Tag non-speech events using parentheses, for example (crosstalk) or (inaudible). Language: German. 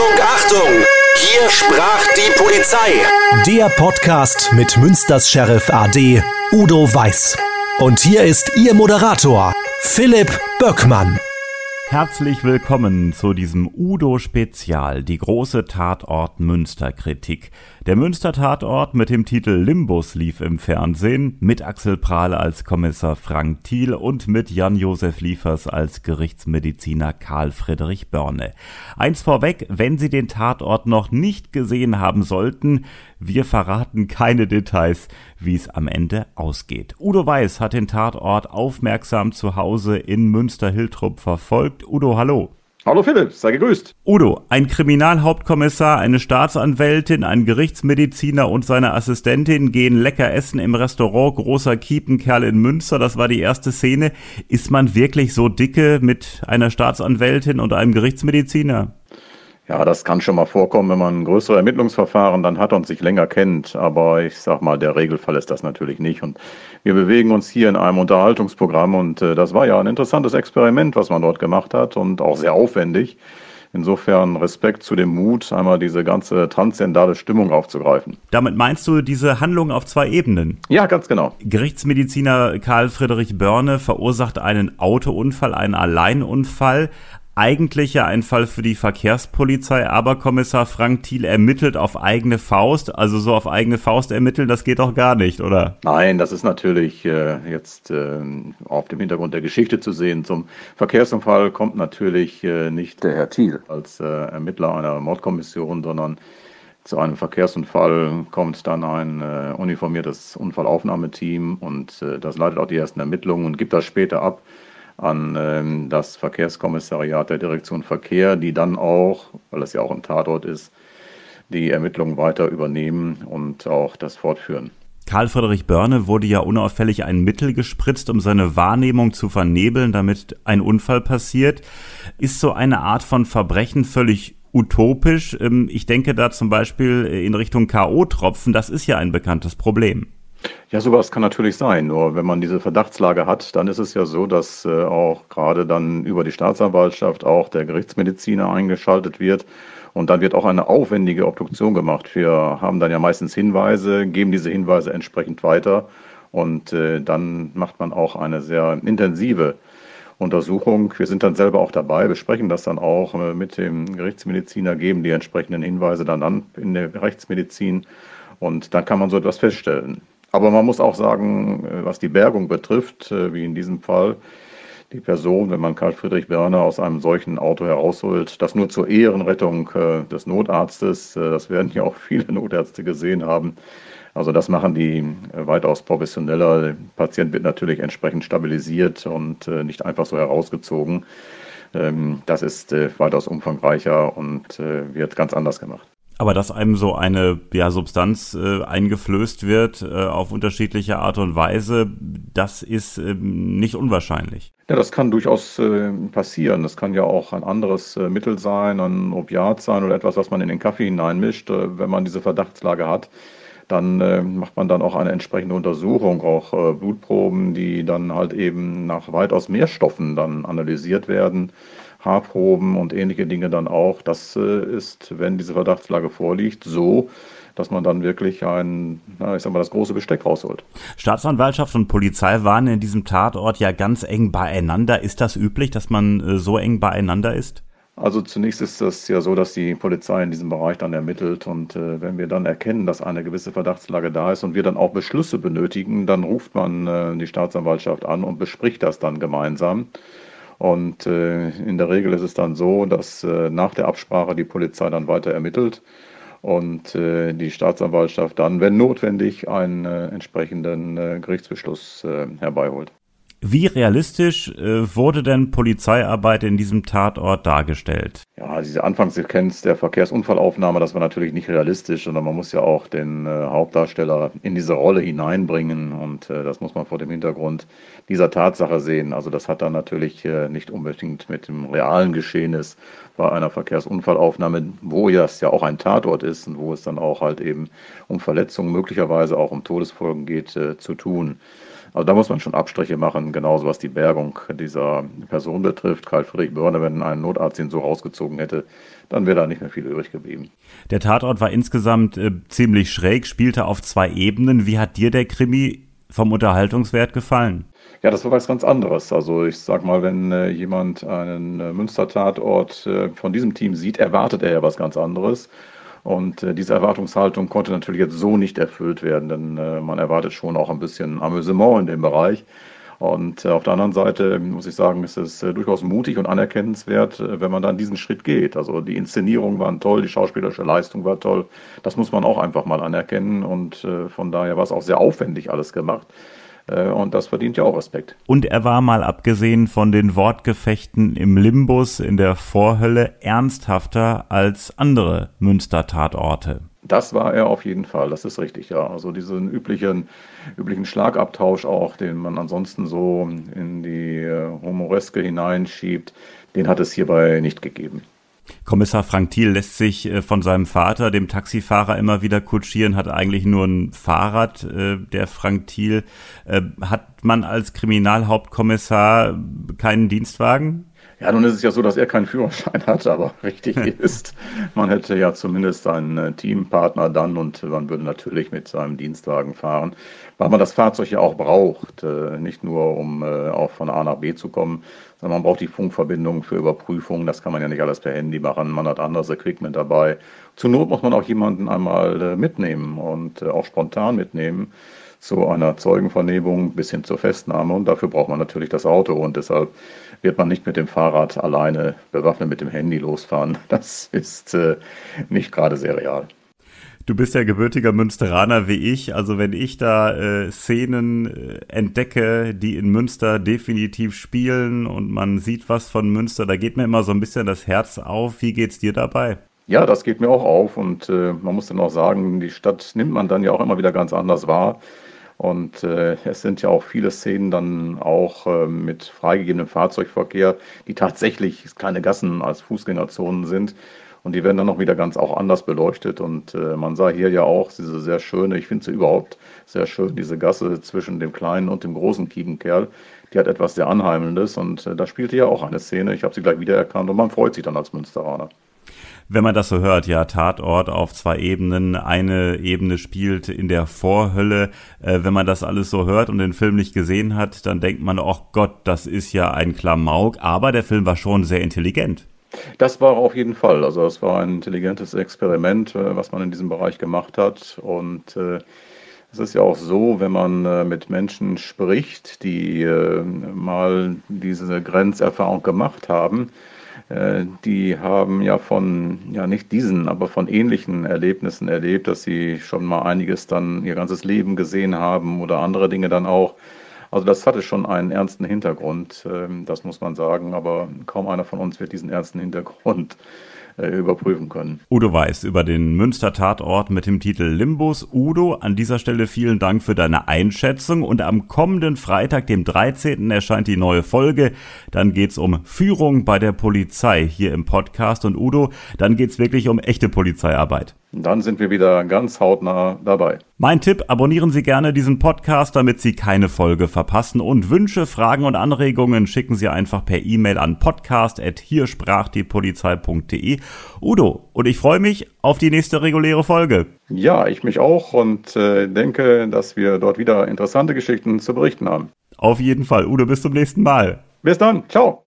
Achtung, Achtung! Hier sprach die Polizei. Der Podcast mit Münsters Sheriff AD Udo Weiß. Und hier ist Ihr Moderator, Philipp Böckmann. Herzlich willkommen zu diesem Udo-Spezial, die große Tatort-Münster-Kritik. Der Münster-Tatort mit dem Titel Limbus lief im Fernsehen, mit Axel Prahl als Kommissar Frank Thiel und mit Jan-Josef Liefers als Gerichtsmediziner Karl Friedrich Börne. Eins vorweg, wenn Sie den Tatort noch nicht gesehen haben sollten, wir verraten keine Details, wie es am Ende ausgeht. Udo Weiß hat den Tatort aufmerksam zu Hause in Münster-Hiltrup verfolgt. Udo, hallo. Hallo Philipp, sei gegrüßt. Udo, ein Kriminalhauptkommissar, eine Staatsanwältin, ein Gerichtsmediziner und seine Assistentin gehen lecker essen im Restaurant Großer Kiepenkerl in Münster. Das war die erste Szene. Ist man wirklich so dicke mit einer Staatsanwältin und einem Gerichtsmediziner? Ja, das kann schon mal vorkommen, wenn man größere Ermittlungsverfahren dann hat und sich länger kennt. Aber ich sag mal, der Regelfall ist das natürlich nicht. Und wir bewegen uns hier in einem Unterhaltungsprogramm und äh, das war ja ein interessantes Experiment, was man dort gemacht hat und auch sehr aufwendig. Insofern Respekt zu dem Mut, einmal diese ganze transzendale Stimmung aufzugreifen. Damit meinst du diese Handlung auf zwei Ebenen? Ja, ganz genau. Gerichtsmediziner Karl Friedrich Börne verursacht einen Autounfall, einen Alleinunfall eigentlich ja ein Fall für die Verkehrspolizei, aber Kommissar Frank Thiel ermittelt auf eigene Faust, also so auf eigene Faust ermitteln, das geht doch gar nicht, oder? Nein, das ist natürlich äh, jetzt äh, auf dem Hintergrund der Geschichte zu sehen. Zum Verkehrsunfall kommt natürlich äh, nicht der Herr Thiel als äh, Ermittler einer Mordkommission, sondern zu einem Verkehrsunfall kommt dann ein äh, uniformiertes Unfallaufnahmeteam und äh, das leitet auch die ersten Ermittlungen und gibt das später ab an ähm, das Verkehrskommissariat der Direktion Verkehr, die dann auch, weil es ja auch ein Tatort ist, die Ermittlungen weiter übernehmen und auch das fortführen. Karl Friedrich Börne wurde ja unauffällig ein Mittel gespritzt, um seine Wahrnehmung zu vernebeln, damit ein Unfall passiert. Ist so eine Art von Verbrechen völlig utopisch? Ähm, ich denke da zum Beispiel in Richtung K.O.-Tropfen. Das ist ja ein bekanntes Problem. Ja, sowas kann natürlich sein. Nur wenn man diese Verdachtslage hat, dann ist es ja so, dass äh, auch gerade dann über die Staatsanwaltschaft auch der Gerichtsmediziner eingeschaltet wird. Und dann wird auch eine aufwendige Obduktion gemacht. Wir haben dann ja meistens Hinweise, geben diese Hinweise entsprechend weiter. Und äh, dann macht man auch eine sehr intensive Untersuchung. Wir sind dann selber auch dabei, besprechen das dann auch äh, mit dem Gerichtsmediziner, geben die entsprechenden Hinweise dann an in der Rechtsmedizin. Und dann kann man so etwas feststellen. Aber man muss auch sagen, äh, was die Bergung betrifft, äh, wie in diesem Fall, die Person, wenn man Karl Friedrich Werner aus einem solchen Auto herausholt, das nur zur Ehrenrettung äh, des Notarztes, das werden ja auch (laughs) viele Notärzte gesehen haben. Also das machen die weitaus professioneller. Der Patient wird natürlich entsprechend stabilisiert und nicht einfach so herausgezogen. Ähm, das ist weitaus umfangreicher und wird ganz anders gemacht. Aber dass einem so eine ja, Substanz äh, eingeflößt wird äh, auf unterschiedliche Art und Weise, das ist äh, nicht unwahrscheinlich. Ja, das kann durchaus äh, passieren. Das kann ja auch ein anderes äh, Mittel sein, ein Opiat sein oder etwas, was man in den Kaffee hineinmischt. Äh, wenn man diese Verdachtslage hat, dann macht man dann auch eine entsprechende Untersuchung, auch Blutproben, die dann halt eben nach weitaus mehr Stoffen dann analysiert werden Haarproben und ähnliche Dinge dann auch. Das äh, ist, wenn diese Verdachtslage vorliegt, so, dass man dann wirklich ein, na, ich sag mal, das große Besteck rausholt. Staatsanwaltschaft und Polizei waren in diesem Tatort ja ganz eng beieinander. Ist das üblich, dass man äh, so eng beieinander ist? Also zunächst ist es ja so, dass die Polizei in diesem Bereich dann ermittelt und äh, wenn wir dann erkennen, dass eine gewisse Verdachtslage da ist und wir dann auch Beschlüsse benötigen, dann ruft man äh, die Staatsanwaltschaft an und bespricht das dann gemeinsam. Und äh, in der Regel ist es dann so, dass äh, nach der Absprache die Polizei dann weiter ermittelt und äh, die Staatsanwaltschaft dann, wenn notwendig, einen entsprechenden Gerichtsbeschluss herbeiholt. Wie realistisch äh, wurde denn Polizeiarbeit in diesem Tatort dargestellt? Ja, diese Anfangssequenz der Verkehrsunfallaufnahme, das war natürlich nicht realistisch, sondern man muss ja auch den äh, Hauptdarsteller in diese Rolle hineinbringen und äh, das muss man vor dem Hintergrund dieser Tatsache sehen. Also das hat dann natürlich äh, nicht unbedingt mit dem realen Geschehnis bei einer Verkehrsunfallaufnahme, wo das ja auch ein Tatort ist und wo es dann auch halt eben um Verletzungen, möglicherweise auch um Todesfolgen geht, äh, zu tun. Also da muss man schon Abstriche machen, genauso was die Bergung dieser Person betrifft. Karl Friedrich Börner, wenn ein Notarzt ihn so rausgezogen hätte, dann wäre da nicht mehr viel übrig geblieben. Der Tatort war insgesamt äh, ziemlich schräg, spielte auf zwei Ebenen. Wie hat dir der Krimi vom Unterhaltungswert gefallen? Ja, das war was ganz anderes. Also ich sag mal, wenn äh, jemand einen äh, Münster-Tatort äh, von diesem Team sieht, erwartet er ja was ganz anderes. Und äh, diese Erwartungshaltung konnte natürlich jetzt so nicht erfüllt werden, denn äh, man erwartet schon auch ein bisschen Amüsement in dem Bereich. Und äh, auf der anderen Seite muss ich sagen, ist es äh, durchaus mutig und anerkennenswert, äh, wenn man dann diesen Schritt geht. Also die Inszenierungen waren toll, die schauspielerische Leistung war toll. Das muss man auch einfach mal anerkennen. Und äh, von daher war es auch sehr aufwendig alles gemacht. Äh, und das verdient ja auch Respekt. Und er war mal abgesehen von den Wortgefechten im Limbus in der Vorhölle ernsthafter als andere Münster-Tatorte. Das war er auf jeden Fall, das ist richtig, ja. Also diesen üblichen, üblichen Schlagabtausch auch, den man ansonsten so in die äh, Humoreske hineinschiebt, den hat es hierbei nicht gegeben. Kommissar Frank Thiel lässt sich äh, von seinem Vater, dem Taxifahrer, immer wieder kutschieren, hat eigentlich nur ein Fahrrad, äh, der Frank Thiel. Äh, hat man als Kriminalhauptkommissar keinen Dienstwagen? Ja, nun ist es ja so, dass er keinen Führerschein hat, aber (laughs) richtig ist, man hätte ja zumindest einen Teampartner dann und man würde natürlich mit seinem Dienstwagen fahren, weil man das Fahrzeug ja auch braucht, nicht nur um auch von A nach B zu kommen, sondern man braucht die Funkverbindung für Überprüfungen. Das kann man ja nicht alles per Handy machen. Man hat anderes Equipment dabei. Zur Not muss man auch jemanden einmal äh, mitnehmen und äh, auch spontan mitnehmen zu einer Zeugenvernehmung bis hin zur Festnahme. Und dafür braucht man natürlich das Auto. Und deshalb wird man nicht mit dem Fahrrad alleine bewaffnet mit dem Handy losfahren. (laughs) Das ist äh, nicht gerade sehr real. Du bist ja gebürtiger Münsteraner wie ich. Also wenn ich da äh, Szenen äh, entdecke, die in Münster definitiv spielen und man sieht was von Münster, da geht mir immer so ein bisschen das Herz auf. Wie geht's dir dabei? Ja, das geht mir auch auf und äh, man muss dann auch sagen, die Stadt nimmt man dann ja auch immer wieder ganz anders wahr. Und äh, es sind ja auch viele Szenen dann auch äh, mit freigegebenem Fahrzeugverkehr, die tatsächlich kleine Gassen als Fußgängerzonen sind. Und die werden dann noch wieder ganz auch anders beleuchtet. Und äh, man sah hier ja auch diese sehr schöne, ich finde sie überhaupt sehr schön, diese Gasse zwischen dem kleinen und dem großen Kiegenkerl. Die hat etwas sehr Anheimelndes und äh, da spielte ja auch eine Szene. Ich habe sie gleich wiedererkannt und man freut sich dann als Münsteraner. Wenn man das so hört, ja, Tatort auf zwei Ebenen. Eine Ebene spielt in der Vorhölle. Äh, wenn man das alles so hört und den Film nicht gesehen hat, dann denkt man, oh Gott, das ist ja ein Klamauk. Aber der Film war schon sehr intelligent. Das war auf jeden Fall. Also es war ein intelligentes Experiment, äh, was man in diesem Bereich gemacht hat. Und äh, es ist ja auch so, wenn man äh, mit Menschen spricht, die äh, mal diese Grenzerfahrung gemacht haben, die haben ja von, ja nicht diesen, aber von ähnlichen Erlebnissen erlebt, dass sie schon mal einiges dann ihr ganzes Leben gesehen haben oder andere Dinge dann auch. Also das hatte schon einen ernsten Hintergrund, ähm, das muss man sagen, aber kaum einer von uns wird diesen ernsten Hintergrund äh, überprüfen können. Udo Weiß über den Münster-Tatort mit dem Titel Limbus. Udo, an dieser Stelle vielen Dank für deine Einschätzung und am kommenden Freitag, dem 13. erscheint die neue Folge. Dann geht's um Führung bei der Polizei hier im Podcast und Udo, dann geht's wirklich um echte Polizeiarbeit. Dann sind wir wieder ganz hautnah dabei. Mein Tipp, abonnieren Sie gerne diesen Podcast, damit Sie keine Folge verpassen und Wünsche, Fragen und Anregungen schicken Sie einfach per E-Mail an podcast.hiersprachdiepolizei.de. Udo, und ich freue mich auf die nächste reguläre Folge. Ja, ich mich auch und äh, denke, dass wir dort wieder interessante Geschichten zu berichten haben. Auf jeden Fall. Udo, bis zum nächsten Mal. Bis dann. Ciao.